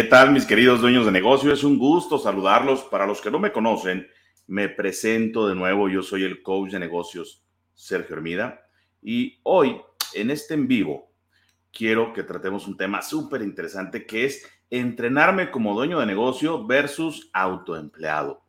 ¿Qué tal, mis queridos dueños de negocio? Es un gusto saludarlos. Para los que no me conocen, me presento de nuevo. Yo soy el coach de negocios Sergio Hermida y hoy, en este en vivo, quiero que tratemos un tema súper interesante que es entrenarme como dueño de negocio versus autoempleado.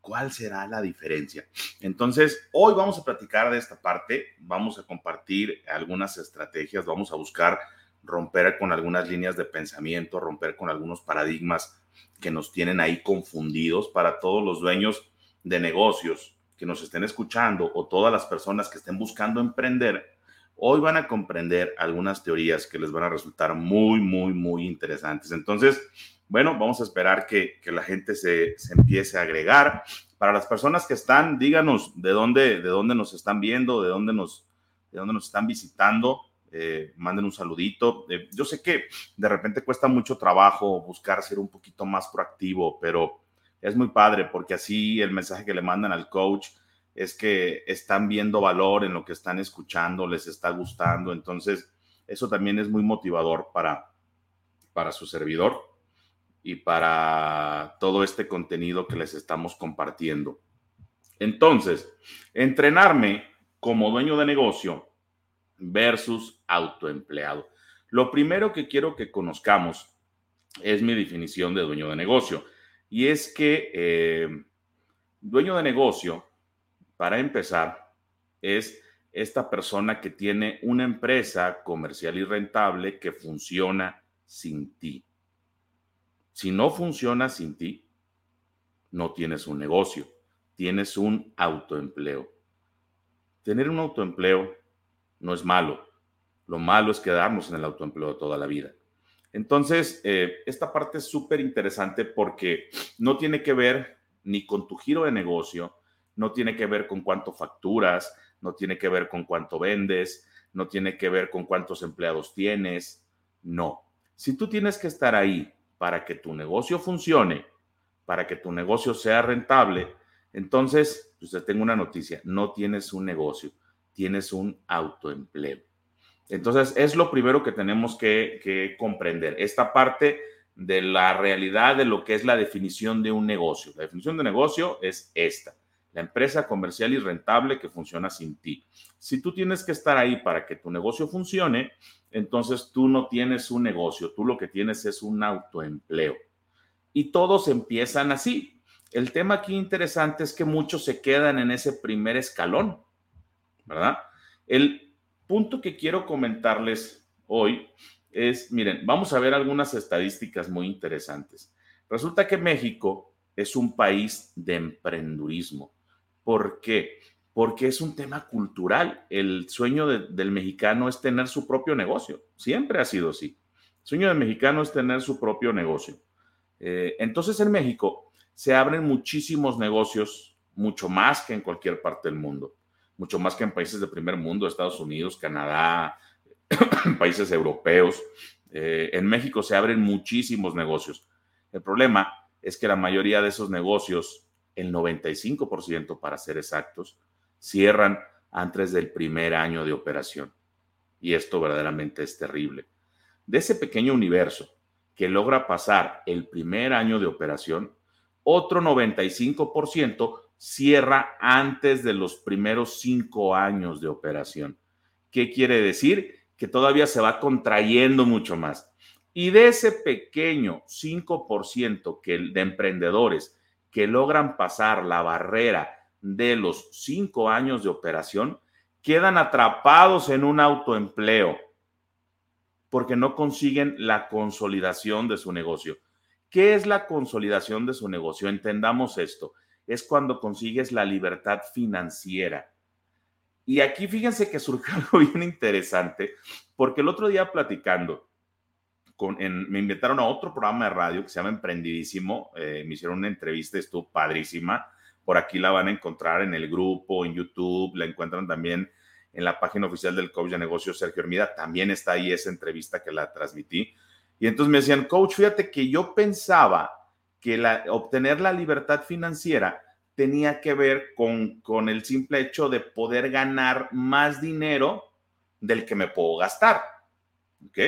¿Cuál será la diferencia? Entonces, hoy vamos a platicar de esta parte, vamos a compartir algunas estrategias, vamos a buscar romper con algunas líneas de pensamiento, romper con algunos paradigmas que nos tienen ahí confundidos para todos los dueños de negocios que nos estén escuchando o todas las personas que estén buscando emprender, hoy van a comprender algunas teorías que les van a resultar muy, muy, muy interesantes. Entonces, bueno, vamos a esperar que, la gente se, se, empiece a agregar. Para las personas que están, díganos de dónde, de dónde nos están viendo, de dónde nos, de dónde nos están visitando. Eh, manden un saludito. Eh, yo sé que de repente cuesta mucho trabajo buscar ser un poquito más proactivo, pero es muy padre porque así el mensaje que le mandan al coach es que están viendo valor en lo que están escuchando, les está gustando. Entonces, eso también es muy motivador para, para su servidor y para todo este contenido que les estamos compartiendo. Entonces, entrenarme como dueño de negocio versus autoempleado. Lo primero que quiero que conozcamos es mi definición de dueño de negocio. Y es que eh, dueño de negocio, para empezar, es esta persona que tiene una empresa comercial y rentable que funciona sin ti. Si no funciona sin ti, no tienes un negocio, tienes un autoempleo. Tener un autoempleo no es malo. Lo malo es quedarnos en el autoempleo toda la vida. Entonces, eh, esta parte es súper interesante porque no tiene que ver ni con tu giro de negocio, no tiene que ver con cuánto facturas, no tiene que ver con cuánto vendes, no tiene que ver con cuántos empleados tienes. No. Si tú tienes que estar ahí para que tu negocio funcione, para que tu negocio sea rentable, entonces, pues te tengo una noticia, no tienes un negocio tienes un autoempleo. Entonces, es lo primero que tenemos que, comprender, esta parte de la realidad de lo que es la definición de un negocio. La definición de negocio es esta, la empresa comercial y rentable que funciona sin ti. Si tú tienes que estar ahí para que tu negocio funcione, entonces tú no tienes un negocio, tú lo que tienes es un autoempleo. Y todos empiezan así. El tema aquí interesante es que muchos se quedan en ese primer escalón ¿verdad? El punto que quiero comentarles hoy es, miren, vamos a ver algunas estadísticas muy interesantes. Resulta que México es un país de emprendurismo. ¿Por qué? Porque es un tema cultural. El sueño del mexicano es tener su propio negocio. Siempre ha sido así. El sueño del mexicano es tener su propio negocio. Eh, entonces en México se abren muchísimos negocios, mucho más que en cualquier parte del mundo mucho más que en países de primer mundo, Estados Unidos, Canadá, países europeos. Eh, en México se abren muchísimos negocios. El problema es que la mayoría de esos negocios, el 95% para ser exactos, cierran antes del primer año de operación. Y esto verdaderamente es terrible. De ese pequeño universo que logra pasar el primer año de operación, otro 95% cierra antes de los primeros cinco años de operación. ¿Qué quiere decir? Que todavía se va contrayendo mucho más. Y de ese pequeño 5% que, de emprendedores que logran pasar la barrera de los cinco años de operación, quedan atrapados en un autoempleo porque no consiguen la consolidación de su negocio. ¿Qué es la consolidación de su negocio? Entendamos esto es cuando consigues la libertad financiera. Y aquí fíjense que surgió algo bien interesante, porque el otro día platicando, me invitaron a otro programa de radio que se llama Emprendidísimo, eh, me hicieron una entrevista, estuvo padrísima, por aquí la van a encontrar en el grupo, en YouTube, la encuentran también en la página oficial del coach de negocios Sergio Hermida, también está ahí esa entrevista que la transmití. Y entonces me decían, coach, fíjate que yo pensaba que la, obtener la libertad financiera tenía que ver con, con el simple hecho de poder ganar más dinero del que me puedo gastar. ¿Ok?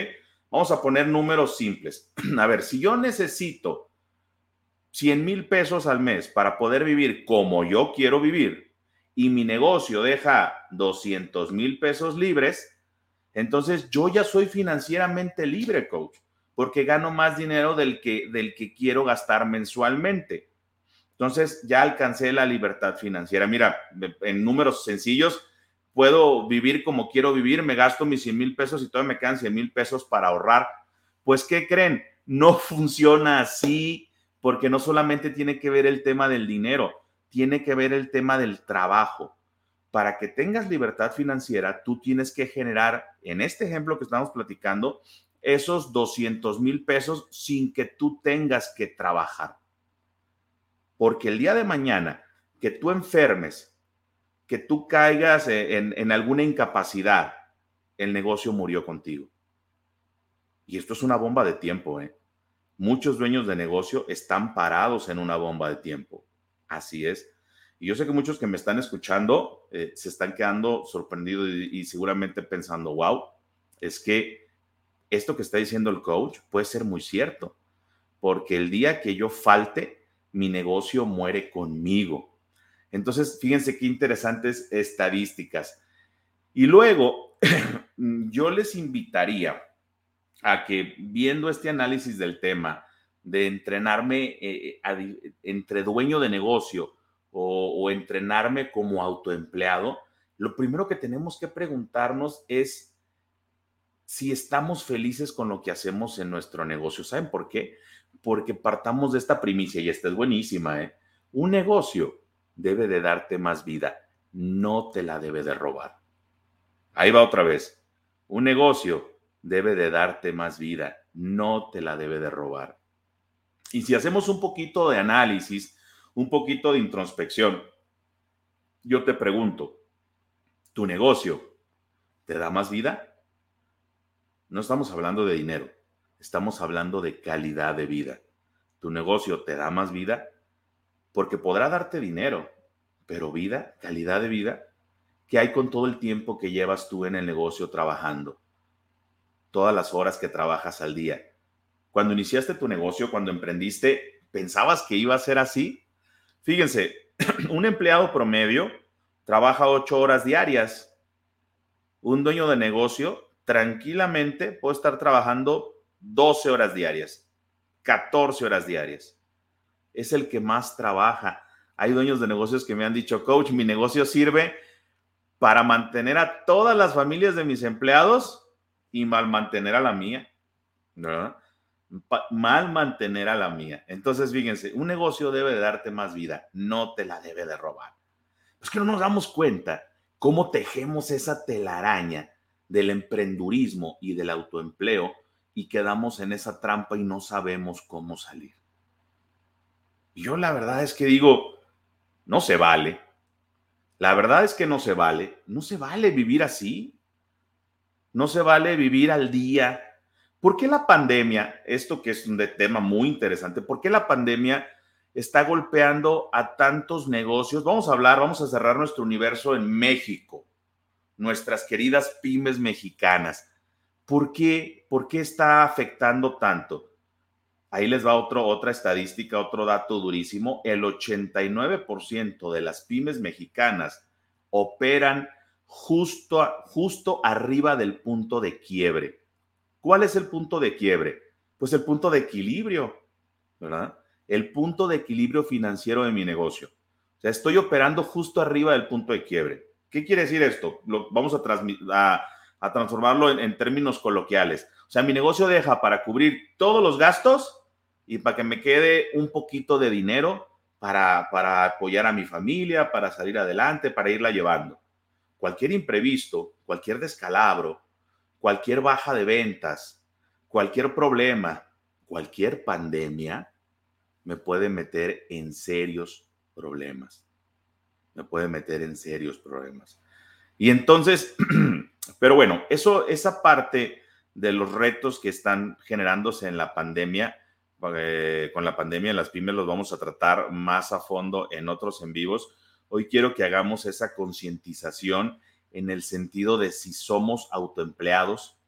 Vamos a poner números simples. A ver, si yo necesito 100 mil pesos al mes para poder vivir como yo quiero vivir y mi negocio deja 200 mil pesos libres, entonces yo ya soy financieramente libre, coach, porque gano más dinero del que, del que quiero gastar mensualmente. Entonces ya alcancé la libertad financiera. Mira, en números sencillos, puedo vivir como quiero vivir, me gasto mis 100 mil pesos y todavía me quedan 100 mil pesos para ahorrar. Pues, ¿qué creen? No funciona así porque no solamente tiene que ver el tema del dinero, tiene que ver el tema del trabajo. Para que tengas libertad financiera, tú tienes que generar, en este ejemplo que estamos platicando, esos 200 mil pesos sin que tú tengas que trabajar. Porque el día de mañana que tú enfermes que tú caigas e, en, alguna incapacidad, el negocio murió contigo. Y esto es una bomba de tiempo, ¿eh? Muchos dueños de negocio están parados en una bomba de tiempo. Así es. Y yo sé que muchos que me están escuchando eh, se están quedando sorprendidos y, y, seguramente pensando, wow, es que esto que está diciendo el coach puede ser muy cierto, porque el día que yo falte, mi negocio muere conmigo. Entonces, fíjense qué interesantes estadísticas. Y luego, yo les invitaría a que viendo este análisis del tema de entrenarme eh, eh, entre dueño de negocio o, o entrenarme como autoempleado, lo primero que tenemos que preguntarnos es si estamos felices con lo que hacemos en nuestro negocio. ¿Saben por qué? Porque partamos de esta primicia y esta es buenísima. ¿eh? Un negocio debe de darte más vida, no te la debe de robar. Ahí va otra vez. Un negocio debe de darte más vida, no te la debe de robar. Y si hacemos un poquito de análisis, un poquito de introspección, yo te pregunto, ¿tu negocio te da más vida? No estamos hablando de dinero, estamos hablando de calidad de vida. ¿Tu negocio te da más vida? porque podrá darte dinero, pero vida, calidad de vida, ¿qué hay con todo el tiempo que llevas tú en el negocio trabajando? Todas las horas que trabajas al día. Cuando iniciaste tu negocio, cuando emprendiste, ¿pensabas que iba a ser así? Fíjense, un empleado promedio trabaja ocho horas diarias. Un dueño de negocio tranquilamente puede estar trabajando 12 horas diarias, 14 horas diarias es el que más trabaja. Hay dueños de negocios que me han dicho, coach, mi negocio sirve para mantener a todas las familias de mis empleados y mal mantener a la mía. ¿no? mal mantener a la mía. Entonces, fíjense, un negocio debe de darte más vida, no te la debe de robar. Es que no nos damos cuenta cómo tejemos esa telaraña del emprendurismo y del autoempleo y quedamos en esa trampa y no sabemos cómo salir. Yo la verdad es que digo, no se vale. La verdad es que no se vale. No se vale vivir así. No se vale vivir al día. ¿Por qué la pandemia, esto que es un tema muy interesante, por qué la pandemia está golpeando a tantos negocios? Vamos a hablar, vamos a cerrar nuestro universo en México, nuestras queridas pymes mexicanas. ¿Por qué, por qué está afectando tanto? Ahí les va otro, otra estadística, otro dato durísimo. El 89% de las pymes mexicanas operan justo, justo arriba del punto de quiebre. ¿Cuál es el punto de quiebre? Pues el punto de equilibrio, ¿verdad? El punto de equilibrio financiero de mi negocio. O sea, estoy operando justo arriba del punto de quiebre. ¿Qué quiere decir esto? Vamos a, a, transformarlo en, en términos coloquiales. O sea, mi negocio deja para cubrir todos los gastos y para que me quede un poquito de dinero para, para apoyar a mi familia, para salir adelante, para irla llevando. Cualquier imprevisto, cualquier descalabro, cualquier baja de ventas, cualquier problema, cualquier pandemia, me puede meter en serios problemas. Me puede meter en serios problemas. Y entonces, pero bueno, eso, esa parte de los retos que están generándose en la pandemia, eh, con la pandemia las pymes los vamos a tratar más a fondo en otros en vivos. Hoy quiero que hagamos esa concientización en el sentido de si somos autoempleados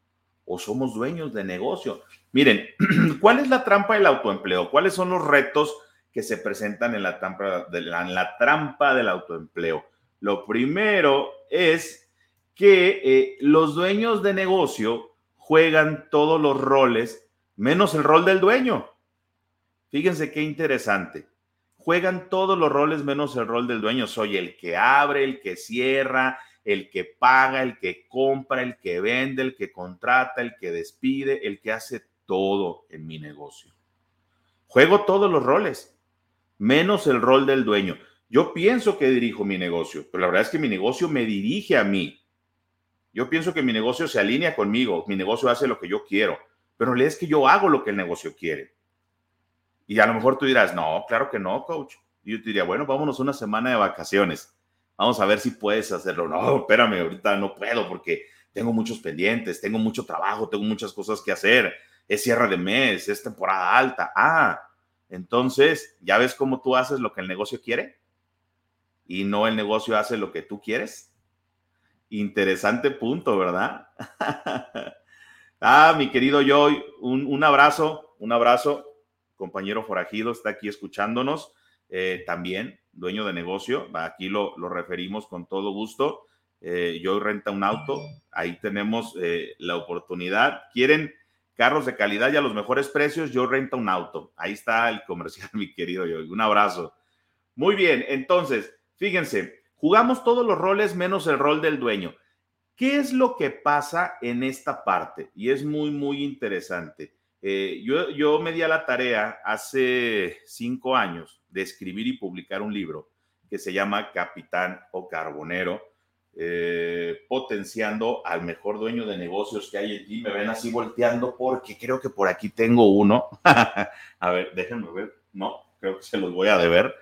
o somos dueños de negocio. Miren, ¿cuál es la trampa del autoempleo? ¿Cuáles son los retos que se presentan en la trampa, de la, trampa del autoempleo? Lo primero es que eh, los dueños de negocio juegan todos los roles menos el rol del dueño. Fíjense qué interesante. Juegan todos los roles menos el rol del dueño. Soy el que abre, el que cierra, el que paga, el que compra, el que vende, el que contrata, el que despide, el que hace todo en mi negocio. Juego todos los roles, menos el rol del dueño. Yo pienso que dirijo mi negocio, pero la verdad es que mi negocio me dirige a mí. Yo pienso que mi negocio se alinea conmigo, mi negocio hace lo que yo quiero, pero es que yo hago lo que el negocio quiere. Y a lo mejor tú dirás, no, claro que no, coach. Yo te diría, bueno, vámonos una semana de vacaciones. Vamos a ver si puedes hacerlo. No, espérame, ahorita no puedo porque tengo muchos pendientes, tengo mucho trabajo, tengo muchas cosas que hacer. Es cierre de mes, es temporada alta. Ah, entonces, ¿ya ves cómo tú haces lo que el negocio quiere? Y no el negocio hace lo que tú quieres. Interesante punto, ¿verdad? ah, mi querido Joy, un, un, abrazo, un abrazo. Compañero forajido está aquí escuchándonos eh, también, dueño de negocio. Aquí lo, lo referimos con todo gusto. Eh, Joy renta un auto. Ahí tenemos eh, la oportunidad. ¿Quieren carros de calidad y a los mejores precios? Yo renta un auto. Ahí está el comercial, mi querido Joy. Un abrazo. Muy bien, entonces, fíjense, Jugamos todos los roles menos el rol del dueño. ¿Qué es lo que pasa en esta parte? Y es muy, muy interesante. Eh, yo, yo me di a la tarea hace cinco años de escribir y publicar un libro que se llama Capitán o Carbonero, eh, potenciando al mejor dueño de negocios que hay aquí. Me ven así volteando porque creo que por aquí tengo uno. a ver, déjenme ver. No, creo que se los voy a deber.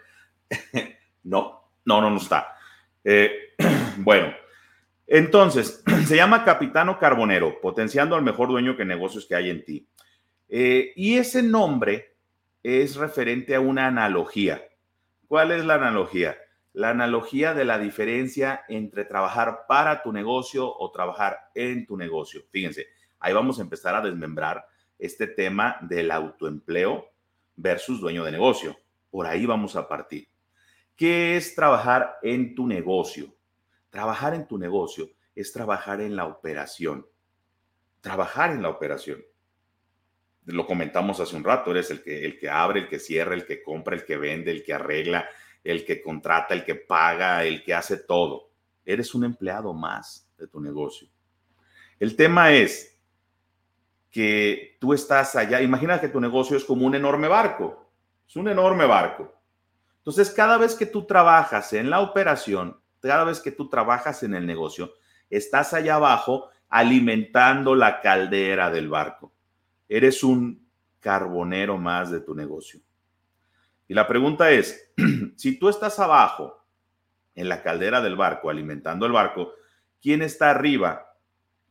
no, no, no, no está. Eh, bueno, entonces, se llama Capitano Carbonero, potenciando al mejor dueño que negocios que hay en ti. Eh, y ese nombre es referente a una analogía. ¿Cuál es la analogía? La analogía de la diferencia entre trabajar para tu negocio o trabajar en tu negocio. Fíjense, ahí vamos a empezar a desmembrar este tema del autoempleo versus dueño de negocio. Por ahí vamos a partir. ¿Qué es trabajar en tu negocio? Trabajar en tu negocio es trabajar en la operación. Trabajar en la operación. Lo comentamos hace un rato, eres el que, el que abre, el que cierra, el que compra, el que vende, el que arregla, el que contrata, el que paga, el que hace todo. Eres un empleado más de tu negocio. El tema es que tú estás allá, imagina que tu negocio es como un enorme barco, es un enorme barco entonces, cada vez que tú trabajas en la operación, cada vez que tú trabajas en el negocio, estás allá abajo alimentando la caldera del barco. Eres un carbonero más de tu negocio. Y la pregunta es, si tú estás abajo en la caldera del barco, alimentando el barco, ¿quién está arriba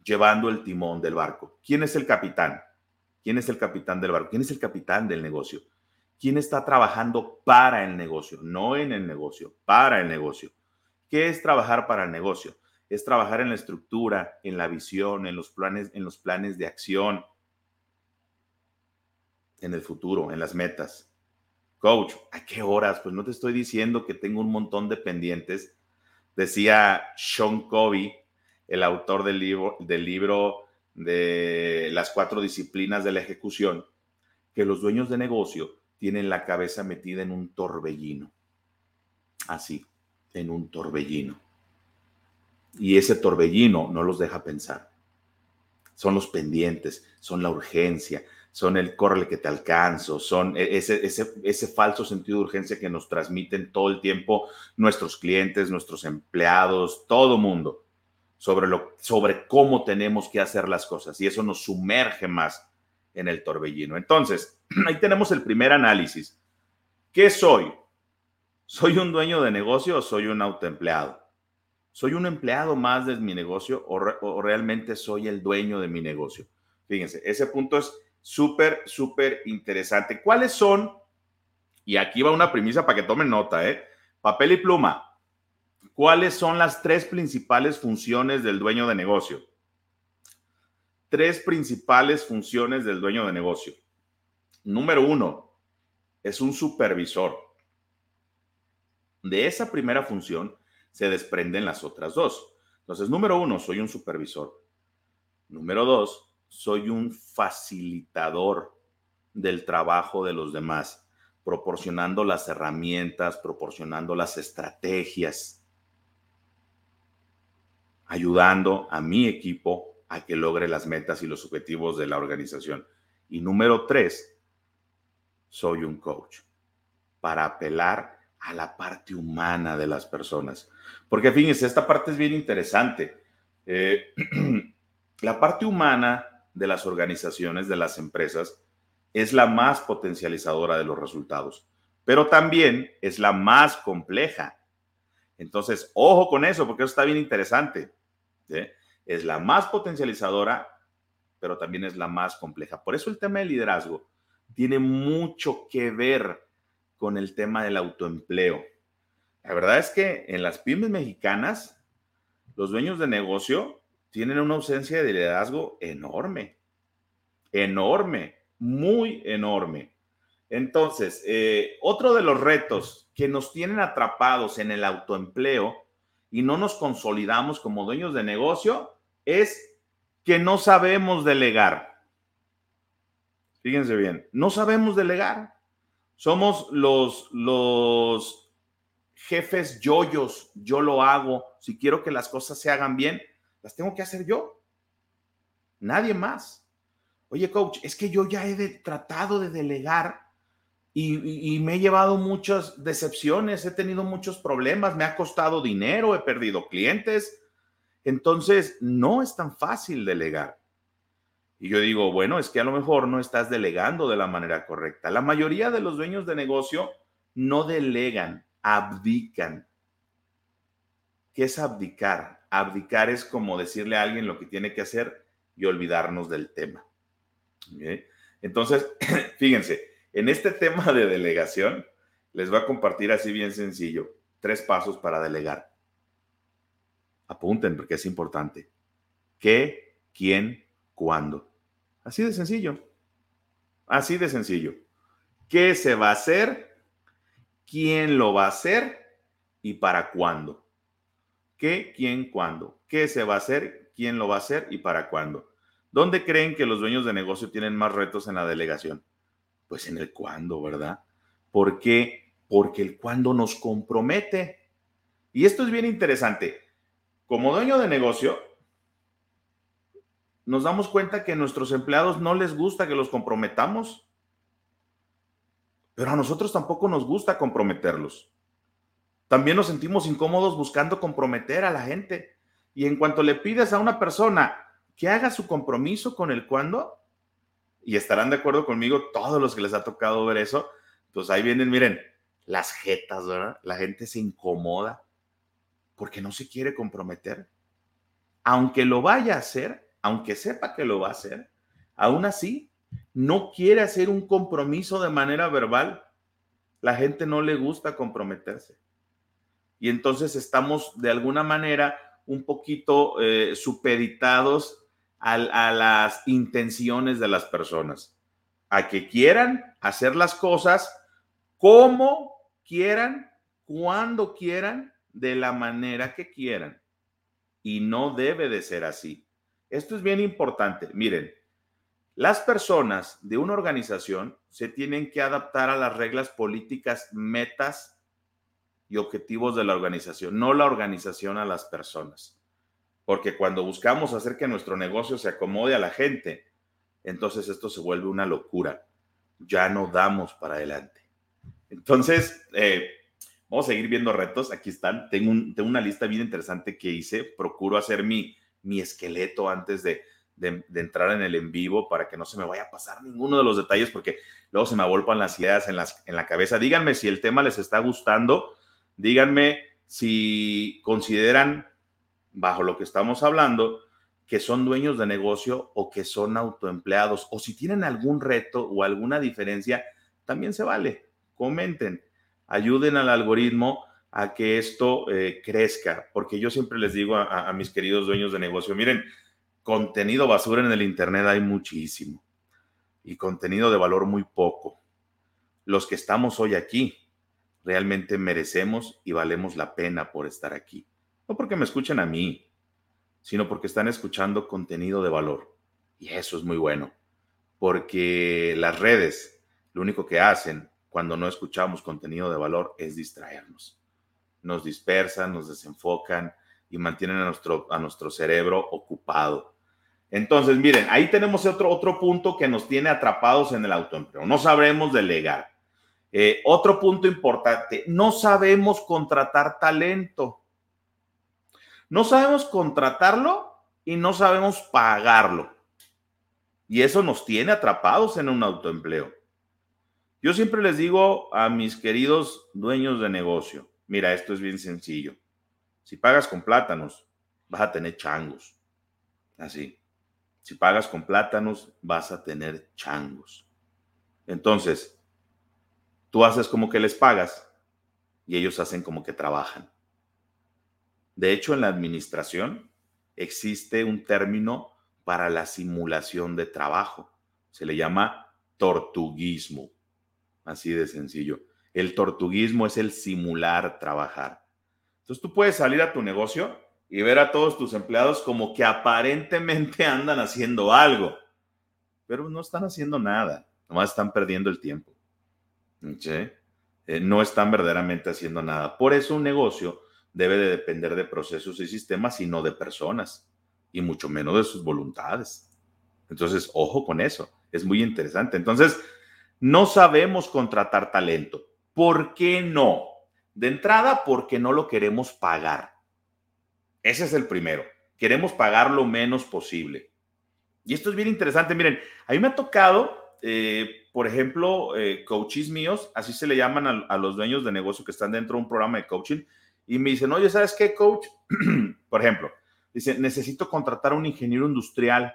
llevando el timón del barco? ¿Quién es el capitán? ¿Quién es el capitán del barco? ¿Quién es el capitán del negocio? quién está trabajando para el negocio, no en el negocio, para el negocio. ¿Qué es trabajar para el negocio? Es trabajar en la estructura, en la visión, en los planes, en los planes de acción, en el futuro, en las metas. Coach, ¿a qué horas? Pues no te estoy diciendo que tengo un montón de pendientes. Decía Sean Covey, el autor del libro, del libro de las cuatro disciplinas de la ejecución, que los dueños de negocio tienen la cabeza metida en un torbellino. Así, en un torbellino. Y ese torbellino no los deja pensar. Son los pendientes, son la urgencia, son el corre que te alcanzo, son e-, ese, ese, ese falso sentido de urgencia que nos transmiten todo el tiempo nuestros clientes, nuestros empleados, todo mundo, sobre, lo, sobre cómo tenemos que hacer las cosas. Y eso nos sumerge más en el torbellino. Entonces, ahí tenemos el primer análisis. ¿Qué soy? ¿Soy un dueño de negocio o soy un autoempleado? ¿Soy un empleado más de mi negocio o, realmente soy el dueño de mi negocio? Fíjense, ese punto es súper, súper interesante. ¿Cuáles son? Y aquí va una premisa para que tomen nota, ¿eh? Papel y pluma. ¿Cuáles son las tres principales funciones del dueño de negocio? tres principales funciones del dueño de negocio. Número uno, es un supervisor. De esa primera función se desprenden las otras dos. Entonces, número uno, soy un supervisor. Número dos, soy un facilitador del trabajo de los demás, proporcionando las herramientas, proporcionando las estrategias, ayudando a mi equipo a que logre las metas y los objetivos de la organización. Y número tres, soy un coach para apelar a la parte humana de las personas. Porque fíjense, esta parte es bien interesante. Eh, la parte humana de las organizaciones, de las empresas, es la más potencializadora de los resultados, pero también es la más compleja. Entonces, ojo con eso, porque eso está bien interesante. Es la más potencializadora, pero también es la más compleja. Por eso el tema del liderazgo tiene mucho que ver con el tema del autoempleo. La verdad es que en las pymes mexicanas, los dueños de negocio tienen una ausencia de liderazgo enorme, enorme, muy enorme. Entonces, eh, otro de los retos que nos tienen atrapados en el autoempleo y no nos consolidamos como dueños de negocio es que no sabemos delegar. Fíjense bien, no sabemos delegar. Somos los, los jefes yoyos, yo lo hago. Si quiero que las cosas se hagan bien, las tengo que hacer yo. Nadie más. Oye, coach, es que yo ya he tratado de delegar y, me he llevado muchas decepciones, he tenido muchos problemas, me ha costado dinero, he perdido clientes. Entonces, no es tan fácil delegar. Y yo digo, bueno, es que a lo mejor no estás delegando de la manera correcta. La mayoría de los dueños de negocio no delegan, abdican. ¿Qué es abdicar? Abdicar es como decirle a alguien lo que tiene que hacer y olvidarnos del tema. Entonces, fíjense, en este tema de delegación, les voy a compartir así bien sencillo, tres pasos para delegar. Apunten porque es importante. ¿Qué, quién, cuándo? Así de sencillo. Así de sencillo. ¿Qué se va a hacer? ¿Quién lo va a hacer? ¿Y para cuándo? ¿Qué, quién, cuándo? ¿Qué se va a hacer? ¿Quién lo va a hacer? ¿Y para cuándo? ¿Dónde creen que los dueños de negocio tienen más retos en la delegación? Pues en el cuándo, ¿verdad? ¿Por qué? Porque el cuándo nos compromete. Y esto es bien interesante. Como dueño de negocio, nos damos cuenta que a nuestros empleados no les gusta que los comprometamos, pero a nosotros tampoco nos gusta comprometerlos. También nos sentimos incómodos buscando comprometer a la gente. Y en cuanto le pides a una persona que haga su compromiso con el cuándo, y estarán de acuerdo conmigo todos los que les ha tocado ver eso, pues ahí vienen, miren, las jetas, ¿verdad? La gente se incomoda porque no se quiere comprometer. Aunque lo vaya a hacer, aunque sepa que lo va a hacer, aún así no quiere hacer un compromiso de manera verbal. La gente no le gusta comprometerse. Y entonces estamos de alguna manera un poquito eh, supeditados a, las intenciones de las personas, a que quieran hacer las cosas como quieran, cuando quieran, de la manera que quieran. Y no debe de ser así. Esto es bien importante. Miren, las personas de una organización se tienen que adaptar a las reglas políticas, metas y objetivos de la organización, no la organización a las personas. Porque cuando buscamos hacer que nuestro negocio se acomode a la gente, entonces esto se vuelve una locura. Ya no damos para adelante. Entonces, eh, vamos a seguir viendo retos. Aquí están. Tengo, una lista bien interesante que hice. Procuro hacer mi, mi esqueleto antes de, entrar en el en vivo para que no se me vaya a pasar ninguno de los detalles porque luego se me avolpan las ideas en, la cabeza. Díganme si el tema les está gustando. Díganme si consideran bajo lo que estamos hablando, que son dueños de negocio o que son autoempleados, o si tienen algún reto o alguna diferencia, también se vale. Comenten, ayuden al algoritmo a que esto eh, crezca, porque yo siempre les digo a, mis queridos dueños de negocio, miren, contenido basura en el Internet hay muchísimo y contenido de valor muy poco. Los que estamos hoy aquí realmente merecemos y valemos la pena por estar aquí. No porque me escuchen a mí, sino porque están escuchando contenido de valor. Y eso es muy bueno, porque las redes lo único que hacen cuando no escuchamos contenido de valor es distraernos. Nos dispersan, nos desenfocan y mantienen a nuestro, a nuestro cerebro ocupado. Entonces, miren, ahí tenemos otro, otro punto que nos tiene atrapados en el autoempleo. No sabemos delegar. Eh, otro punto importante, no sabemos contratar talento. No sabemos contratarlo y no sabemos pagarlo. Y eso nos tiene atrapados en un autoempleo. Yo siempre les digo a mis queridos dueños de negocio, mira, esto es bien sencillo. Si pagas con plátanos, vas a tener changos. Así. Si pagas con plátanos, vas a tener changos. Entonces, tú haces como que les pagas y ellos hacen como que trabajan. De hecho, en la administración existe un término para la simulación de trabajo. Se le llama tortuguismo. Así de sencillo. El tortuguismo es el simular trabajar. Entonces tú puedes salir a tu negocio y ver a todos tus empleados como que aparentemente andan haciendo algo, pero no están haciendo nada, nomás están perdiendo el tiempo. Eh, no están verdaderamente haciendo nada. Por eso un negocio debe de depender de procesos y sistemas y no de personas, y mucho menos de sus voluntades. Entonces, ojo con eso, es muy interesante. Entonces, no sabemos contratar talento. ¿Por qué no? De entrada, porque no lo queremos pagar. Ese es el primero. Queremos pagar lo menos posible. Y esto es bien interesante. Miren, a mí me ha tocado, eh, por ejemplo, eh, coaches míos, así se le llaman a, los dueños de negocio que están dentro de un programa de coaching, y me dicen, oye, ¿sabes qué, coach? por ejemplo, dice, necesito contratar a un ingeniero industrial,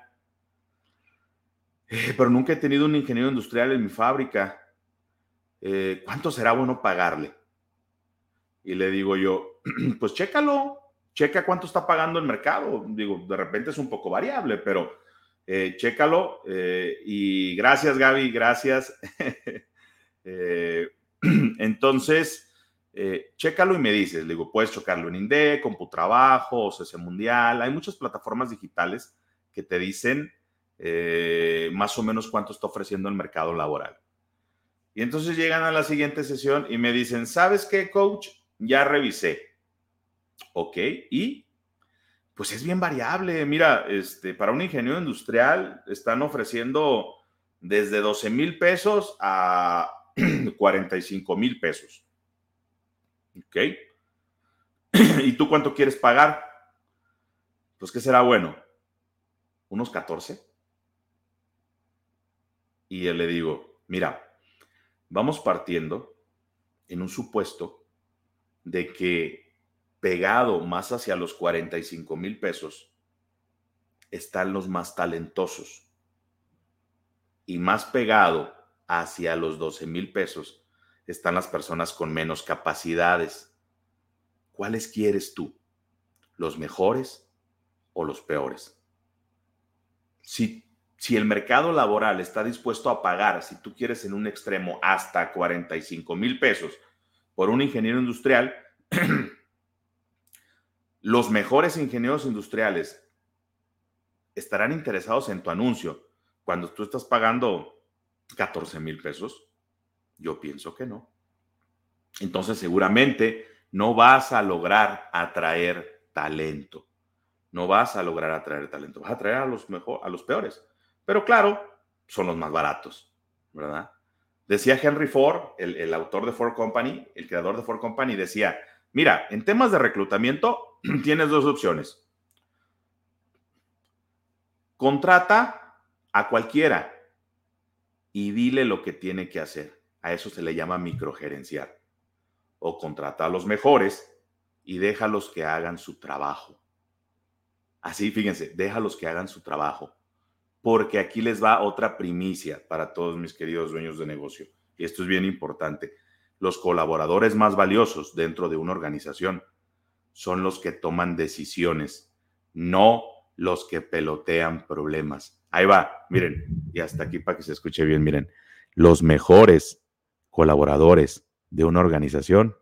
eh, pero nunca he tenido un ingeniero industrial en mi fábrica. ¿Cuánto será bueno pagarle? Y le digo yo, pues chécalo, checa cuánto está pagando el mercado. Digo, de repente es un poco variable, pero eh, chécalo. Eh, y gracias, Gaby, gracias. Eh, entonces, chécalo y me dices, digo, puedes chocarlo en INDE, CompuTrabajo, CC Mundial. Hay muchas plataformas digitales que te dicen más o menos cuánto está ofreciendo el mercado laboral. Y entonces llegan a la siguiente sesión y me dicen, ¿sabes qué, coach? Ya revisé Ok, y pues es bien variable. Mira, este, para un ingeniero industrial están ofreciendo desde 12 mil pesos a 45 mil pesos. Ok. ¿Y tú cuánto quieres pagar? Pues, ¿qué será bueno? ¿Unos 14? Y él le digo, mira, vamos partiendo en un supuesto de que pegado más hacia los 45 mil pesos están los más talentosos y más pegado hacia los 12 mil pesos están las personas con menos capacidades. ¿Cuáles quieres tú? ¿Los mejores o los peores? Si, si el mercado laboral está dispuesto a pagar, si tú quieres en un extremo, hasta 45 mil pesos por un ingeniero industrial, los mejores ingenieros industriales estarán interesados en tu anuncio cuando tú estás pagando 14 mil pesos? Yo pienso que no. Entonces seguramente no vas a lograr atraer talento. No vas a lograr atraer talento. Vas a atraer a los, a los peores. Pero claro, son los más baratos, ¿verdad? Decía Henry Ford, el, el autor de Ford Company, el creador de Ford Company, decía, mira, en temas de reclutamiento, tienes dos opciones. Contrata a cualquiera y dile lo que tiene que hacer. A eso se le llama microgerenciar. O contrata a los mejores y déjalos que hagan su trabajo. Así, fíjense, déjalos que hagan su trabajo. Porque aquí les va otra primicia para todos mis queridos dueños de negocio. Y esto es bien importante. Los colaboradores más valiosos dentro de una organización son los que toman decisiones, no los que pelotean problemas. Ahí va, miren, y hasta aquí para que se escuche bien, miren, los mejores colaboradores de una organización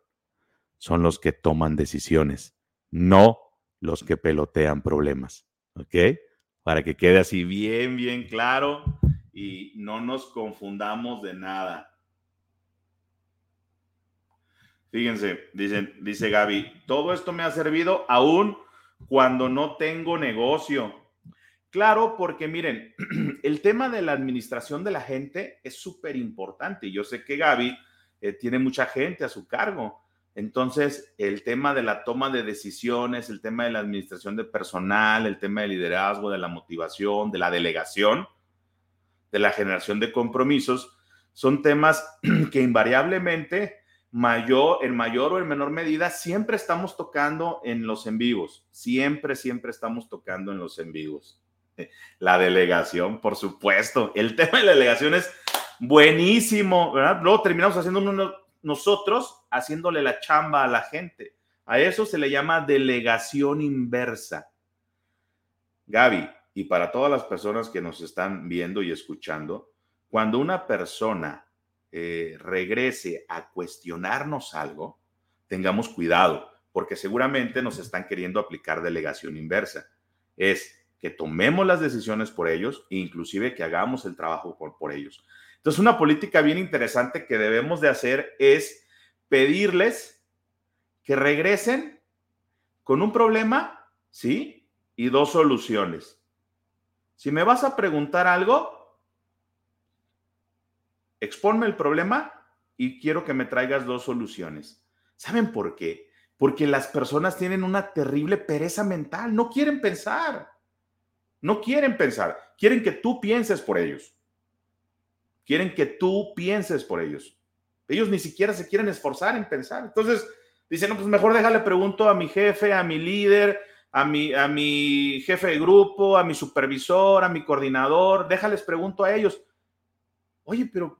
son los que toman decisiones, no los que pelotean problemas. ¿Ok? Para que quede así bien, bien claro y no nos confundamos de nada. Fíjense, dice, dice Gaby, todo esto me ha servido aún cuando no tengo negocio. Claro, porque miren, el tema de la administración de la gente es súper importante. Yo sé que Gaby eh, tiene mucha gente a su cargo. Entonces, el tema de la toma de decisiones, el tema de la administración de personal, el tema de liderazgo, de la motivación, de la delegación, de la generación de compromisos, son temas que invariablemente mayor, en mayor o en menor medida, siempre estamos tocando en los en vivos. Siempre, siempre estamos tocando en los en vivos. La delegación, por supuesto. El tema de la delegación es buenísimo, ¿verdad? Luego terminamos haciendo uno nosotros, haciéndole la chamba a la gente. A eso se le llama delegación inversa. Gaby, y para todas las personas que nos están viendo y escuchando, cuando una persona eh, regrese a cuestionarnos algo, tengamos cuidado, porque seguramente nos están queriendo aplicar delegación inversa. Es que tomemos las decisiones por ellos inclusive que hagamos el trabajo por, por ellos. Entonces, una política bien interesante que debemos de hacer es pedirles que regresen con un problema, ¿sí? Y dos soluciones. Si me vas a preguntar algo, exponme el problema y quiero que me traigas dos soluciones. ¿Saben por qué? Porque las personas tienen una terrible pereza mental, no quieren pensar, no quieren pensar, quieren que tú pienses por ellos, quieren que tú pienses por ellos. Ellos ni siquiera se quieren esforzar en pensar. Entonces, dicen, no, pues mejor déjale pregunto a mi jefe, a mi líder, a mi, a mi jefe de grupo, a mi supervisor, a mi coordinador, déjales pregunto a ellos. Oye, pero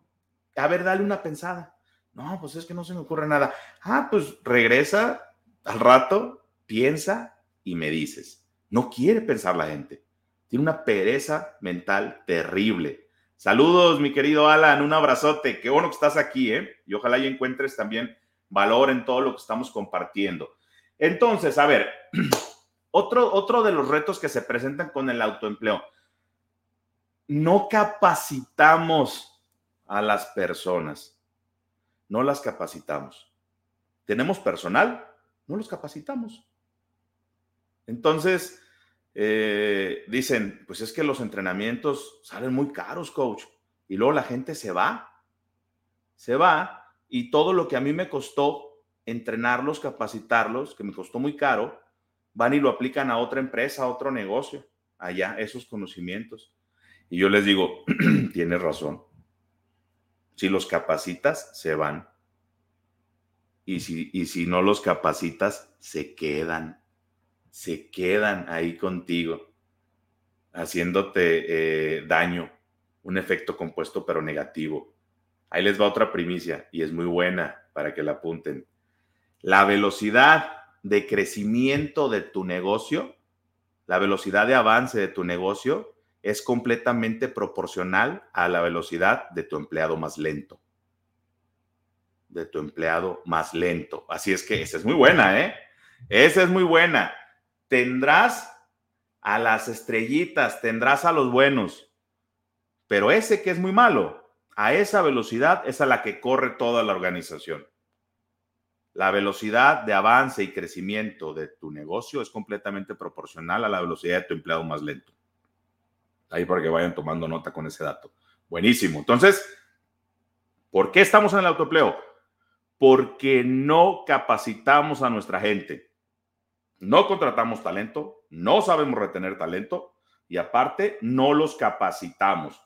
a ver, dale una pensada. No, pues es que no se me ocurre nada. Ah, pues regresa al rato, piensa y me dices. No quiere pensar la gente. Tiene una pereza mental terrible. Saludos, mi querido Alan, un abrazote. Qué bueno que estás aquí, ¿eh? Y ojalá y encuentres también valor en todo lo que estamos compartiendo. Entonces, a ver, otro, otro de los retos que se presentan con el autoempleo. No capacitamos a las personas. No las capacitamos. Tenemos personal, no los capacitamos. Entonces, eh, dicen, pues es que los entrenamientos salen muy caros, coach. Y luego la gente se va, se va y todo lo que a mí me costó entrenarlos, capacitarlos, que me costó muy caro, van y lo aplican a otra empresa, a otro negocio, allá, esos conocimientos. Y yo les digo, tienes razón. Si los capacitas, se van. Y si, y si no los capacitas, se quedan. Se quedan ahí contigo, haciéndote eh, daño, un efecto compuesto pero negativo. Ahí les va otra primicia y es muy buena para que la apunten. La velocidad de crecimiento de tu negocio, la velocidad de avance de tu negocio es completamente proporcional a la velocidad de tu empleado más lento. De tu empleado más lento. Así es que esa es muy buena, ¿eh? Esa es muy buena. Tendrás a las estrellitas, tendrás a los buenos, pero ese que es muy malo, a esa velocidad es a la que corre toda la organización. La velocidad de avance y crecimiento de tu negocio es completamente proporcional a la velocidad de tu empleado más lento. Ahí para que vayan tomando nota con ese dato. Buenísimo. Entonces, ¿por qué estamos en el autoempleo? Porque no capacitamos a nuestra gente. No contratamos talento, no sabemos retener talento y aparte no los capacitamos.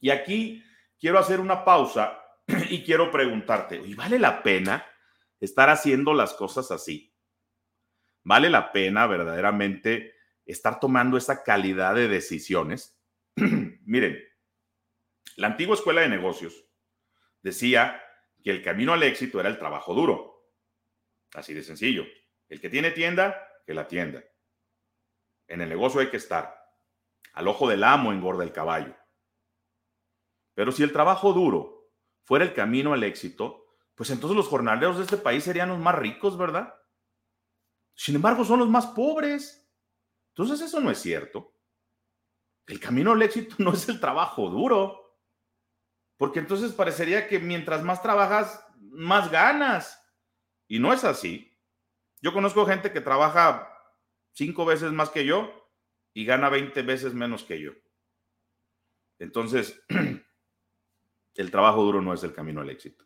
Y aquí quiero hacer una pausa y quiero preguntarte, ¿y vale la pena estar haciendo las cosas así? ¿Vale la pena verdaderamente estar tomando esa calidad de decisiones. Miren, la antigua escuela de negocios decía que el camino al éxito era el trabajo duro. Así de sencillo. El que tiene tienda, que la tienda. En el negocio hay que estar. Al ojo del amo engorda el caballo. Pero si el trabajo duro fuera el camino al éxito, pues entonces los jornaleros de este país serían los más ricos, ¿verdad? Sin embargo, son los más pobres. Entonces eso no es cierto. El camino al éxito no es el trabajo duro. Porque entonces parecería que mientras más trabajas, más ganas. Y no es así. Yo conozco gente que trabaja cinco veces más que yo y gana 20 veces menos que yo. Entonces, el trabajo duro no es el camino al éxito.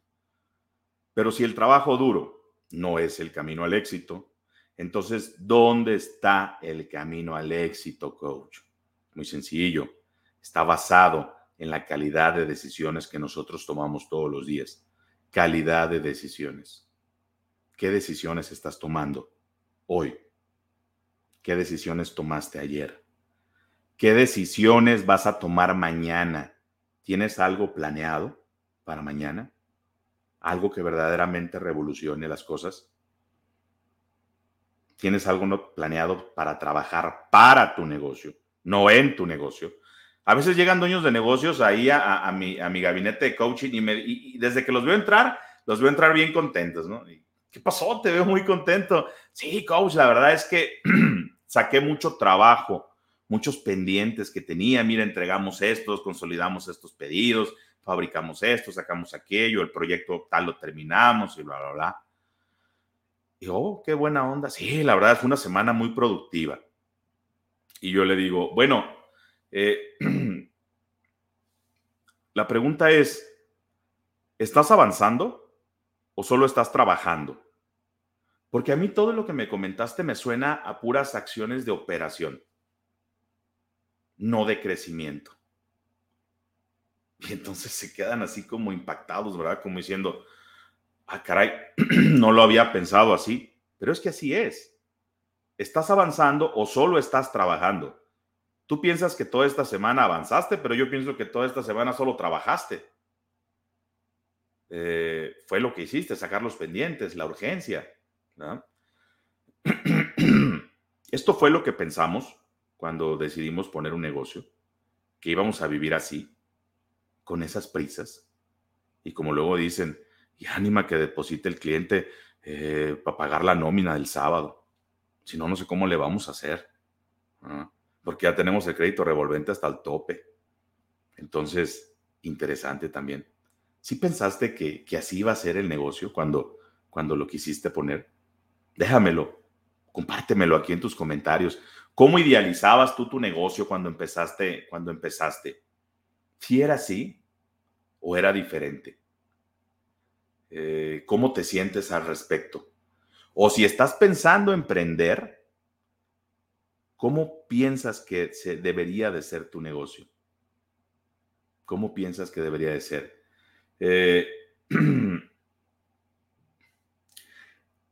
Pero si el trabajo duro no es el camino al éxito, entonces, ¿dónde está el camino al éxito, coach? Muy sencillo. Está basado en la calidad de decisiones que nosotros tomamos todos los días. Calidad de decisiones. ¿Qué decisiones estás tomando hoy? ¿Qué decisiones tomaste ayer? ¿Qué decisiones vas a tomar mañana? ¿Tienes algo planeado para mañana? ¿Algo que verdaderamente revolucione las cosas? ¿Tienes algo planeado para trabajar para tu negocio, no en tu negocio? A veces llegan dueños de negocios ahí a, mi, a mi, gabinete de coaching y, desde que los veo entrar, los veo entrar bien contentos, ¿no? ¿Qué pasó? Te veo muy contento. Sí, coach, la verdad es que saqué mucho trabajo muchos pendientes que tenía. Mira, entregamos estos, consolidamos estos pedidos, fabricamos esto, sacamos aquello, el proyecto tal lo terminamos y bla, bla, bla. Y oh, qué buena onda. Sí, la verdad fue una semana muy productiva. Y yo le digo, bueno, eh, la pregunta es, ¿estás avanzando o solo estás trabajando? Porque a mí todo lo que me comentaste me suena a puras acciones de operación no de crecimiento. Y entonces se quedan así como impactados, ¿verdad? Como diciendo, ah, caray, no lo había pensado así, pero es que así es. ¿Estás avanzando o solo estás trabajando? Tú piensas que toda esta semana avanzaste, pero yo pienso que toda esta semana solo trabajaste. Eh, fue lo que hiciste, sacar los pendientes, la urgencia. Esto fue lo que pensamos cuando decidimos poner un negocio, que íbamos a vivir así, con esas prisas. Y como luego dicen, y ánima que deposite el cliente eh, para pagar la nómina del sábado. Si no, no sé cómo le vamos a hacer. Porque ya tenemos el crédito revolvente hasta el tope. Entonces, interesante también. ¿Sí pensaste que, que así iba a ser el negocio cuando, cuando lo quisiste poner? Déjamelo, compártemelo aquí en tus comentarios. ¿Cómo idealizabas tú tu negocio cuando empezaste? Cuando empezaste? ¿Si era así o era diferente? Eh, ¿Cómo te sientes al respecto? O si estás pensando emprender, ¿cómo piensas que se debería de ser tu negocio? ¿Cómo piensas que debería de ser? Eh,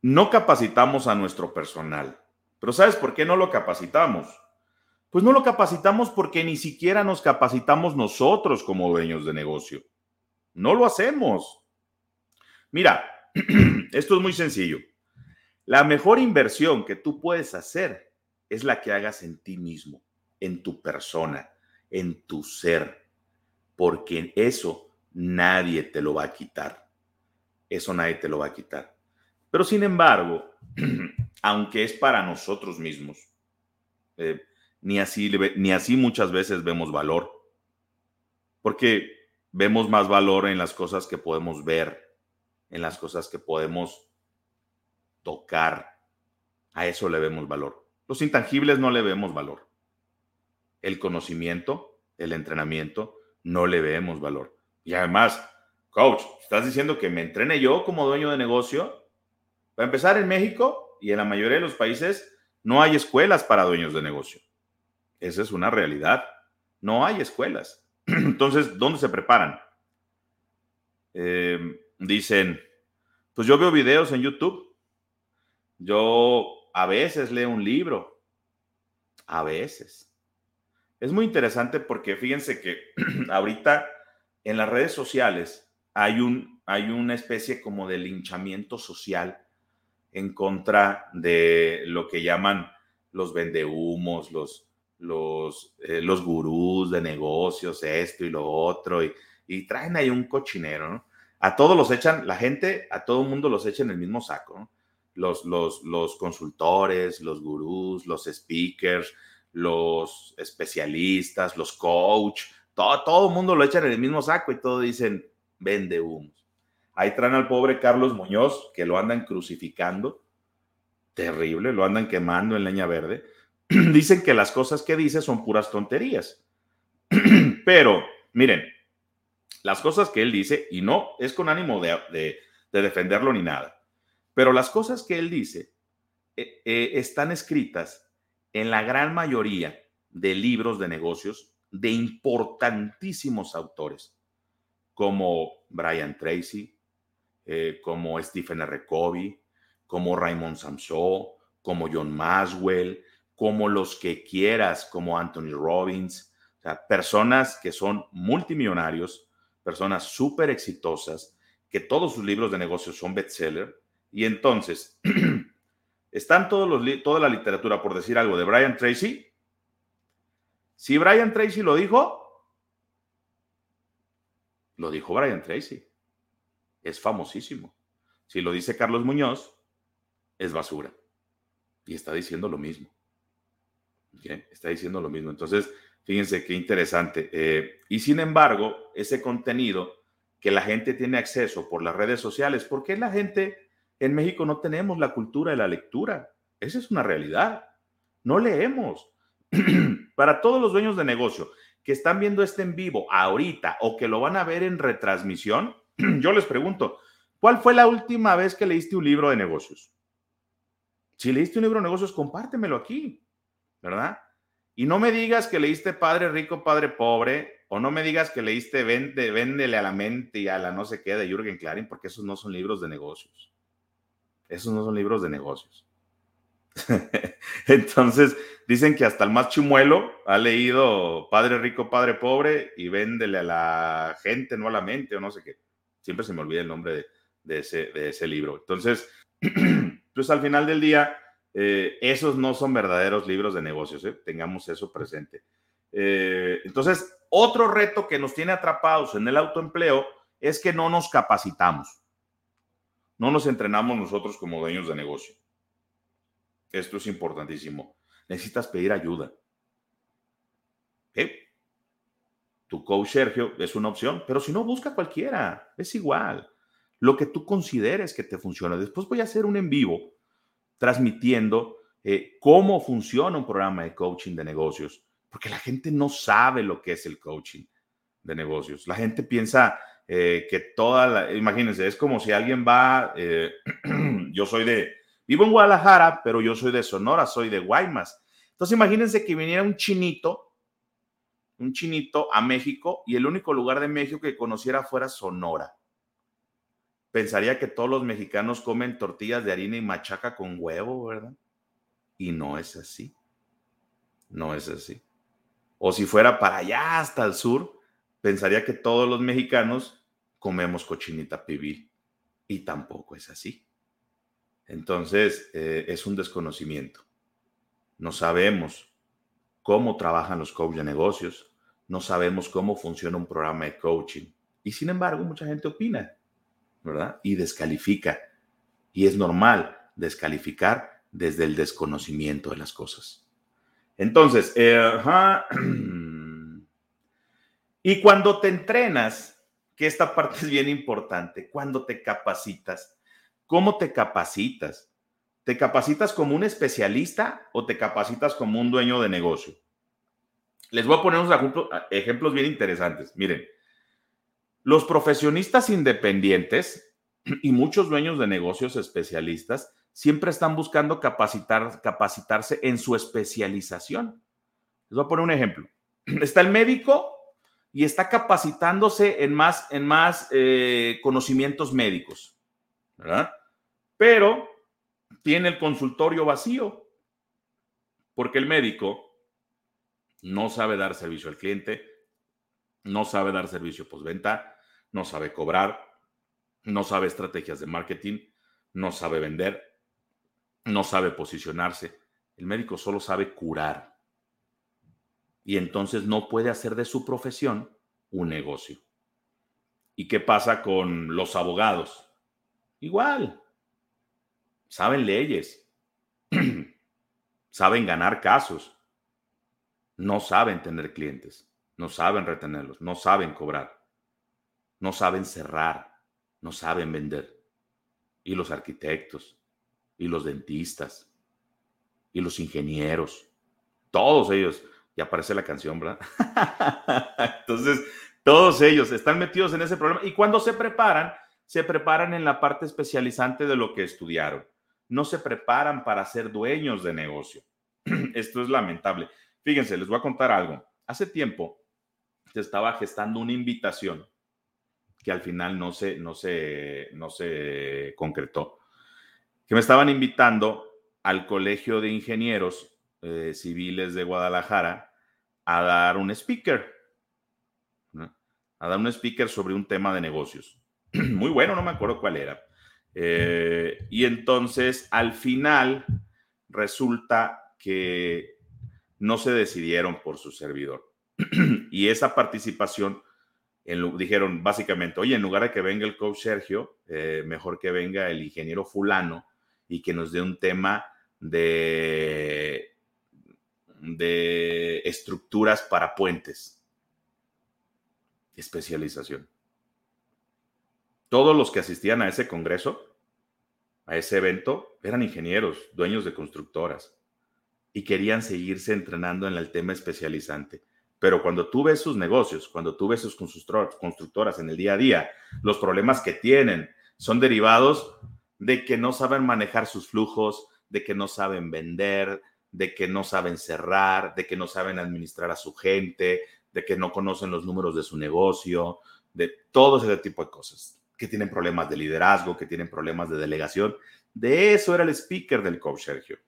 no capacitamos a nuestro personal pero ¿sabes por qué no lo capacitamos? Pues no lo capacitamos porque ni siquiera nos capacitamos nosotros como dueños de negocio. No lo hacemos. Mira, esto es muy sencillo. La mejor inversión que tú puedes hacer es la que hagas en ti mismo, en tu persona, en tu ser, porque eso nadie te lo va a quitar. Eso nadie te lo va a quitar. Pero sin embargo, aunque es para nosotros mismos. Eh, ni, así, ni así muchas veces vemos valor, porque vemos más valor en las cosas que podemos ver, en las cosas que podemos tocar. A eso le vemos valor. Los intangibles no le vemos valor. El conocimiento, el entrenamiento, no le vemos valor. Y además, coach, ¿estás diciendo que me entrene yo como dueño de negocio? Para empezar, en México y en la mayoría de los países no hay escuelas para dueños de negocio. Esa es una realidad. No hay escuelas. Entonces, ¿dónde se preparan? Eh, dicen, pues yo veo videos en YouTube. Yo a veces leo un libro. A veces. Es muy interesante porque fíjense que ahorita en las redes sociales hay, un, hay una especie como de linchamiento social en contra de lo que llaman los vendehumos, los, los, eh, los gurús de negocios, esto y lo otro, y, y traen ahí un cochinero. A todos los echan, la gente, a todo el mundo los echan en el mismo saco. Los, los, los consultores, los gurús, los speakers, los especialistas, los coach, todo, todo el mundo lo echan en el mismo saco y todos dicen, vende humos. Ahí traen al pobre Carlos Muñoz, que lo andan crucificando, terrible, lo andan quemando en leña verde. Dicen que las cosas que dice son puras tonterías. Pero, miren, las cosas que él dice, y no es con ánimo de, defenderlo ni nada, pero las cosas que él dice eh, eh, están escritas en la gran mayoría de libros de negocios de importantísimos autores, como Brian Tracy, eh, como Stephen R. Covey, como Raymond Samson, como John Maswell, como los que quieras, como Anthony Robbins, personas que son multimillonarios, personas súper exitosas, que todos sus libros de negocios son bestseller, y entonces están todos los, toda la literatura, por decir algo, de Brian Tracy. Si Brian Tracy lo dijo, lo dijo Brian Tracy. Es famosísimo. Si lo dice Carlos Muñoz, es basura. Y está diciendo lo mismo. Está diciendo lo mismo. Entonces, fíjense qué interesante. Eh, y sin embargo, ese contenido que la gente tiene acceso por las redes sociales, ¿por qué la gente en México no tenemos la cultura de la lectura. Esa es una realidad. No leemos. Para todos los dueños de negocio que están viendo este en vivo ahorita o que lo van a ver en retransmisión, yo les pregunto, ¿cuál fue la última vez que leíste un libro de negocios? Si leíste un libro de negocios, compártemelo aquí, ¿verdad? Y no me digas que leíste Padre Rico, Padre Pobre, o no me digas que leíste Vende, Véndele a la mente y a la no sé qué de Jürgen Klarin, porque esos no son libros de negocios. Esos no son libros de negocios. Entonces, dicen que hasta el más chimuelo ha leído Padre Rico, Padre Pobre y véndele a la gente, no a la mente o no sé qué. Siempre se me olvida el nombre de, ese, libro. Entonces, pues al final del día, eh, esos no son verdaderos libros de negocios, ¿eh? tengamos eso presente. Eh, entonces, otro reto que nos tiene atrapados en el autoempleo es que no nos capacitamos. No nos entrenamos nosotros como dueños de negocio. Esto es importantísimo. Necesitas pedir ayuda. Tu coach Sergio es una opción, pero si no, busca cualquiera. Es igual. Lo que tú consideres que te funciona. Después voy a hacer un en vivo transmitiendo eh, cómo funciona un programa de coaching de negocios, porque la gente no sabe lo que es el coaching de negocios. La gente piensa, eh, que toda la, imagínense, es como si alguien va, eh, yo soy de, vivo en Guadalajara, pero yo soy de Sonora, soy de Guaymas. Entonces imagínense que viniera un chinito, un chinito a México y el único lugar de México que conociera fuera Sonora. Pensaría que todos los mexicanos comen tortillas de harina y machaca con huevo, ¿verdad? Y no es así. No es así. O si fuera para allá hasta el sur, pensaría que todos los mexicanos comemos cochinita pibil y tampoco es así. Entonces, eh, es un desconocimiento. No sabemos cómo trabajan los coaches de negocios, no sabemos cómo funciona un programa de coaching. Y sin embargo, mucha gente opina, ¿verdad? Y descalifica. Y es normal descalificar desde el desconocimiento de las cosas. Entonces, eh, Y cuando te entrenas, que esta parte es bien importante, cuando te capacitas, ¿cómo te capacitas? ¿Te capacitas como un especialista o te capacitas como un dueño de negocio? Les voy a poner unos ejemplos bien interesantes. Miren, los profesionistas independientes y muchos dueños de negocios especialistas siempre están buscando capacitar, capacitarse en su especialización. Les voy a poner un ejemplo. Está el médico y está capacitándose en más, en más eh, conocimientos médicos, ¿verdad? Pero tiene el consultorio vacío, porque el médico no sabe dar servicio al cliente, no sabe dar servicio postventa, no sabe cobrar, no sabe estrategias de marketing, no sabe vender, no sabe posicionarse. El médico solo sabe curar. Y entonces no puede hacer de su profesión un negocio. ¿Y qué pasa con los abogados? Igual. Saben leyes. saben ganar casos. No saben tener clientes. No saben retenerlos. No saben cobrar. No saben cerrar. No saben vender. Y los arquitectos. Y los dentistas. Y los ingenieros. Todos ellos. Y aparece la canción, ¿verdad? Entonces, todos ellos están metidos en ese problema y cuando se preparan, se preparan en la parte especializante de lo que estudiaron. No se preparan para ser dueños de negocio. Esto es lamentable. Fíjense, les voy a contar algo. Hace tiempo se estaba gestando una invitación que al final no se, no se, no se concretó, que me estaban invitando al Colegio de Ingenieros eh, Civiles de Guadalajara a dar un speaker a dar un speaker sobre un tema de negocios. Muy bueno, no me acuerdo cuál era. Eh, y entonces al final resulta que no se decidieron por su servidor. y esa participación, dijeron básicamente, oye, en lugar de que venga el coach Sergio, eh, mejor que venga el ingeniero fulano y que nos dé un tema de, de estructuras para puentes especialización. Todos los que asistían a ese congreso, a ese evento, eran ingenieros, dueños de constructoras y querían seguirse entrenando en el tema especializante. Pero cuando tú ves sus negocios, cuando tú ves sus constructoras en el día a día, los problemas que tienen son derivados de que no saben manejar sus flujos, de que no saben vender, de que no saben cerrar, de que no saben administrar a su gente, de que no conocen los números de su negocio, de todo ese tipo de cosas, que tienen problemas de liderazgo, que tienen problemas de delegación. De eso era el speaker del coach Sergio.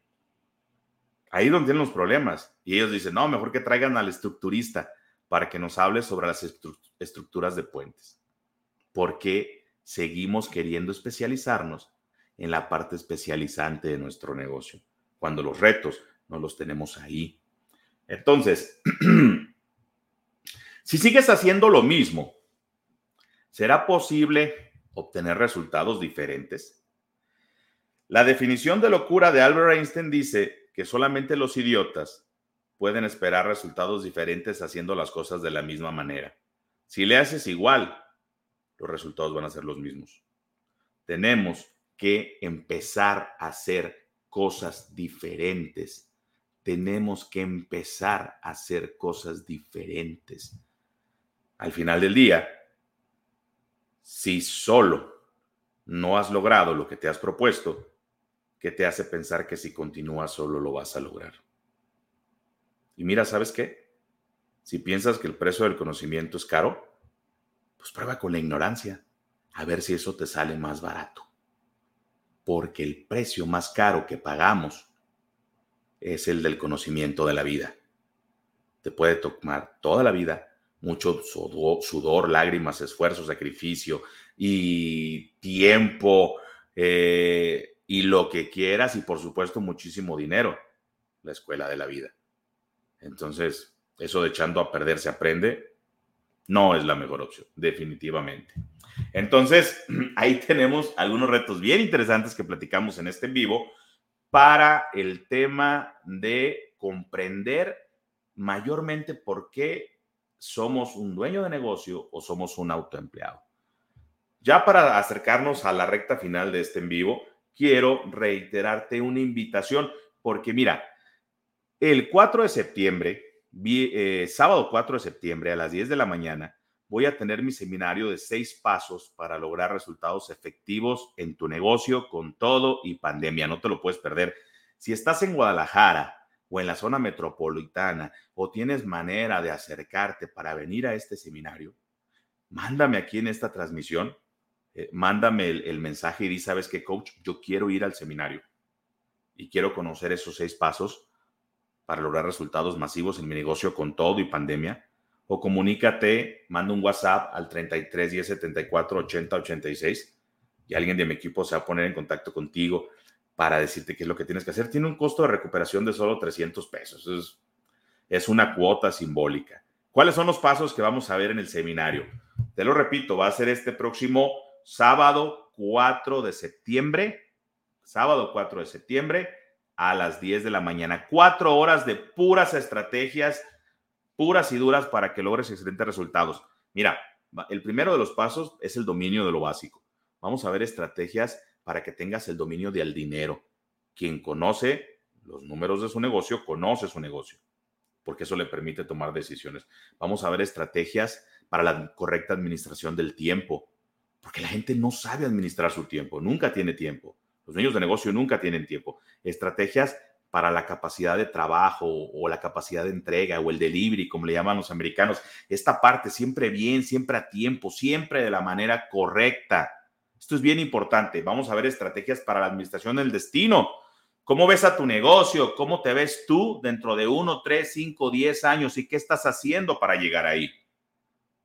Ahí es donde tienen los problemas. Y ellos dicen, no, mejor que traigan al estructurista para que nos hable sobre las estructuras de puentes. Porque seguimos queriendo especializarnos en la parte especializante de nuestro negocio, cuando los retos no los tenemos ahí. Entonces, Si sigues haciendo lo mismo, ¿será posible obtener resultados diferentes? La definición de locura de Albert Einstein dice que solamente los idiotas pueden esperar resultados diferentes haciendo las cosas de la misma manera. Si le haces igual, los resultados van a ser los mismos. Tenemos que empezar a hacer cosas diferentes. Tenemos que empezar a hacer cosas diferentes al final del día, si solo no has logrado lo que te has propuesto, ¿qué te hace pensar que si continúas solo lo vas a lograr? Y mira, ¿sabes qué? Si piensas que el precio del conocimiento es caro, pues prueba con la ignorancia, a ver si eso te sale más barato. Porque el precio más caro que pagamos es el del conocimiento de la vida. Te puede tomar toda la vida mucho sudor, lágrimas, esfuerzo, sacrificio y tiempo eh, y lo que quieras y por supuesto muchísimo dinero, la escuela de la vida. Entonces, eso de echando a perder se aprende, no es la mejor opción, definitivamente. Entonces, ahí tenemos algunos retos bien interesantes que platicamos en este vivo para el tema de comprender mayormente por qué somos un dueño de negocio o somos un autoempleado. Ya para acercarnos a la recta final de este en vivo, quiero reiterarte una invitación porque mira, el 4 de septiembre, eh, sábado 4 de septiembre a las 10 de la mañana, voy a tener mi seminario de seis pasos para lograr resultados efectivos en tu negocio con todo y pandemia. No te lo puedes perder. Si estás en Guadalajara, o en la zona metropolitana o tienes manera de acercarte para venir a este seminario, mándame aquí en esta transmisión, eh, mándame el, mensaje y di, sabes qué, coach, yo quiero ir al seminario y quiero conocer esos seis pasos para lograr resultados masivos en mi negocio con todo y pandemia. O comunícate, manda un WhatsApp al 33 10 74 80 86 y alguien de mi equipo se va a poner en contacto contigo para decirte qué es lo que tienes que hacer. Tiene un costo de recuperación de solo 300 pesos. Es, es una cuota simbólica. ¿Cuáles son los pasos que vamos a ver en el seminario? Te lo repito, va a ser este próximo sábado 4 de septiembre, sábado 4 de septiembre a las 10 de la mañana. Cuatro horas de puras estrategias, puras y duras para que logres excelentes resultados. Mira, el primero de los pasos es el dominio de lo básico. Vamos a ver estrategias para que tengas el dominio del dinero. Quien conoce los números de su negocio, conoce su negocio, porque eso le permite tomar decisiones. Vamos a ver estrategias para la correcta administración del tiempo, porque la gente no sabe administrar su tiempo, nunca tiene tiempo. Los dueños de negocio nunca tienen tiempo. Estrategias para la capacidad de trabajo o la capacidad de entrega o el delivery, como le llaman los americanos. Esta parte siempre bien, siempre a tiempo, siempre de la manera correcta. Esto es bien importante. Vamos a ver estrategias para la administración del destino. ¿Cómo ves a tu negocio? ¿Cómo te ves tú dentro de uno, tres, cinco, diez años? ¿Y qué estás haciendo para llegar ahí?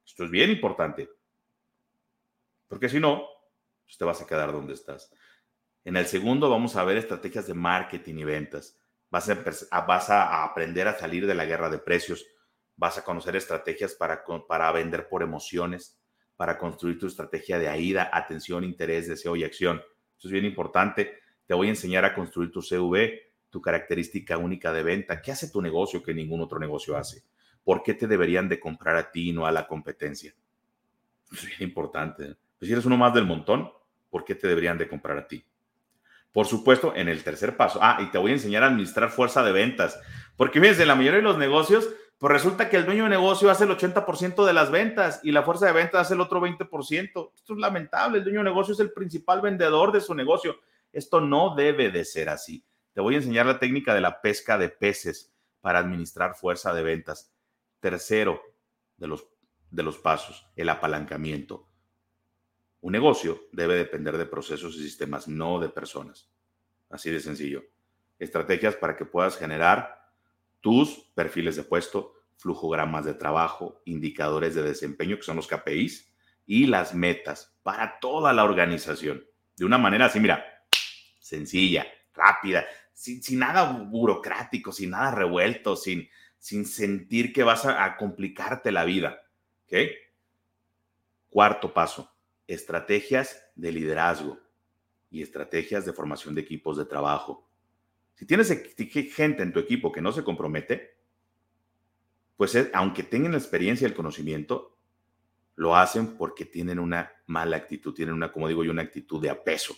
Esto es bien importante. Porque si no, pues te vas a quedar donde estás. En el segundo vamos a ver estrategias de marketing y ventas. Vas a, vas a aprender a salir de la guerra de precios. Vas a conocer estrategias para, para vender por emociones para construir tu estrategia de AIDA, atención, interés, deseo y acción. Eso es bien importante. Te voy a enseñar a construir tu CV, tu característica única de venta. ¿Qué hace tu negocio que ningún otro negocio hace? ¿Por qué te deberían de comprar a ti y no a la competencia? Es bien importante. Pues si eres uno más del montón, ¿por qué te deberían de comprar a ti? Por supuesto, en el tercer paso. Ah, y te voy a enseñar a administrar fuerza de ventas. Porque fíjense, la mayoría de los negocios pues resulta que el dueño de negocio hace el 80% de las ventas y la fuerza de ventas hace el otro 20%. Esto es lamentable. El dueño de negocio es el principal vendedor de su negocio. Esto no debe de ser así. Te voy a enseñar la técnica de la pesca de peces para administrar fuerza de ventas. Tercero de los, de los pasos, el apalancamiento. Un negocio debe depender de procesos y sistemas, no de personas. Así de sencillo. Estrategias para que puedas generar tus perfiles de puesto, flujogramas de trabajo, indicadores de desempeño, que son los KPIs, y las metas para toda la organización. De una manera así, mira, sencilla, rápida, sin, nada burocrático, sin nada revuelto, sin, sin sentir que vas a, a complicarte la vida. ¿Ok? Cuarto paso, estrategias de liderazgo y estrategias de formación de equipos de trabajo. Si tienes gente en tu equipo que no se compromete, pues aunque tengan la experiencia y el conocimiento, lo hacen porque tienen una mala actitud, tienen una, como digo yo, una actitud de apeso.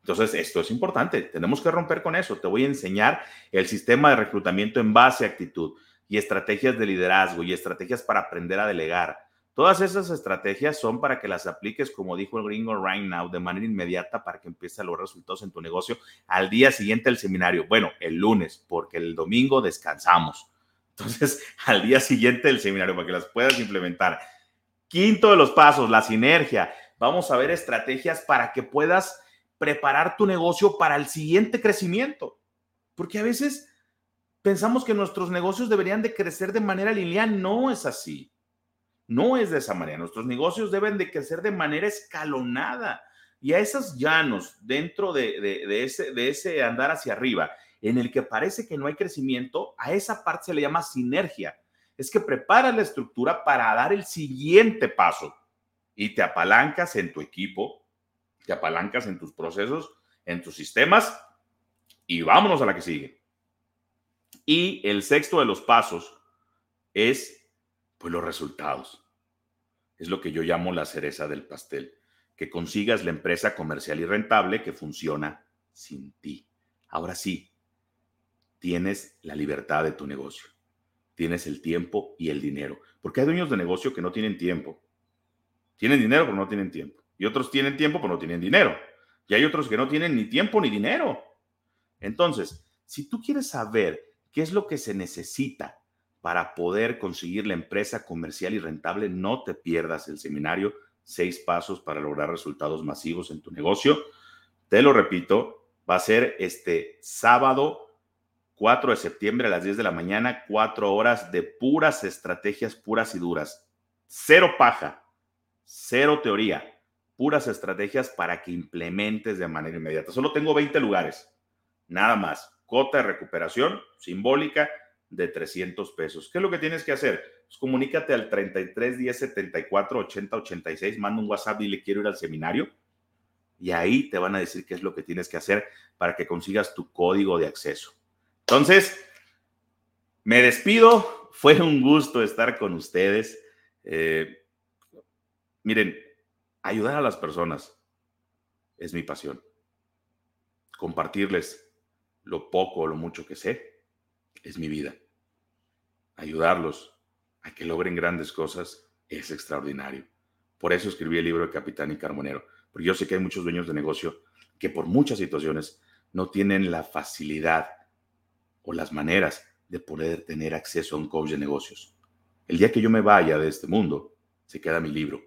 Entonces, esto es importante, tenemos que romper con eso. Te voy a enseñar el sistema de reclutamiento en base a actitud y estrategias de liderazgo y estrategias para aprender a delegar Todas esas estrategias son para que las apliques, como dijo el gringo right now, de manera inmediata para que empieces a lograr resultados en tu negocio al día siguiente del seminario. Bueno, el lunes, porque el domingo descansamos. Entonces, al día siguiente del seminario, para que las puedas implementar. Quinto de los pasos, la sinergia. Vamos a ver estrategias para que puedas preparar tu negocio para el siguiente crecimiento. Porque a veces pensamos que nuestros negocios deberían de crecer de manera lineal. No es así. No es de esa manera. Nuestros negocios deben de crecer de manera escalonada. Y a esos llanos, dentro de, ese, de ese andar hacia arriba, en el que parece que no hay crecimiento, a esa parte se le llama sinergia. Es que preparas la estructura para dar el siguiente paso y te apalancas en tu equipo, te apalancas en tus procesos, en tus sistemas y vámonos a la que sigue. Y el sexto de los pasos es pues los resultados. Es lo que yo llamo la cereza del pastel, que consigas la empresa comercial y rentable que funciona sin ti. Ahora sí, tienes la libertad de tu negocio, tienes el tiempo y el dinero, porque hay dueños de negocio que no tienen tiempo. Tienen dinero, pero no tienen tiempo. Y otros tienen tiempo, pero no tienen dinero. Y hay otros que no tienen ni tiempo ni dinero. Entonces, si tú quieres saber qué es lo que se necesita para poder conseguir la empresa comercial y rentable, no te pierdas el seminario Seis Pasos para lograr resultados masivos en tu negocio. Te lo repito, va a ser este sábado 4 de septiembre a las 10 de la mañana, cuatro horas de puras estrategias puras y duras. Cero paja, cero teoría, puras estrategias para que implementes de manera inmediata. Solo tengo 20 lugares. nada más. Cota de recuperación simbólica de 300 pesos. ¿Qué es lo que tienes que hacer? Pues comunícate al 33 10 74 80 86, manda un WhatsApp y le quiero ir al seminario y ahí te van a decir qué es lo que tienes que hacer para que consigas tu código de acceso. Entonces, me despido. Fue un gusto estar con ustedes. Eh, miren, ayudar a las personas es mi pasión. Compartirles lo poco o lo mucho que sé es mi vida. Ayudarlos a que logren grandes cosas es extraordinario. Por eso escribí el libro de Capitán y Carbonero porque yo sé que hay muchos dueños de negocio que por muchas situaciones no tienen la facilidad o las maneras de poder tener acceso a un coach de negocios. El día que yo me vaya de este mundo, se queda mi libro.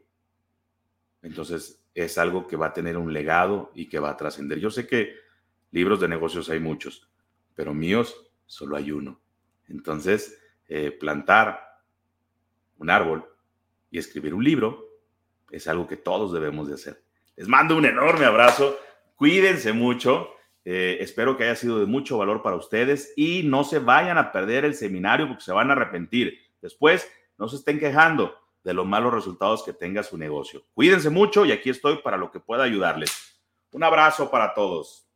Entonces, es algo que va a tener un legado y que va a trascender. Yo sé que libros de negocios hay muchos, pero míos solo hay uno. Entonces, eh, plantar un árbol y escribir un libro es algo que todos debemos de hacer. Les mando un enorme abrazo. Cuídense mucho. Eh, espero que haya sido de mucho valor para ustedes y no se vayan a perder el seminario porque se van a arrepentir. Después, no se estén quejando de los malos resultados que tenga su negocio. Cuídense mucho y aquí estoy para lo que pueda ayudarles. Un abrazo para todos.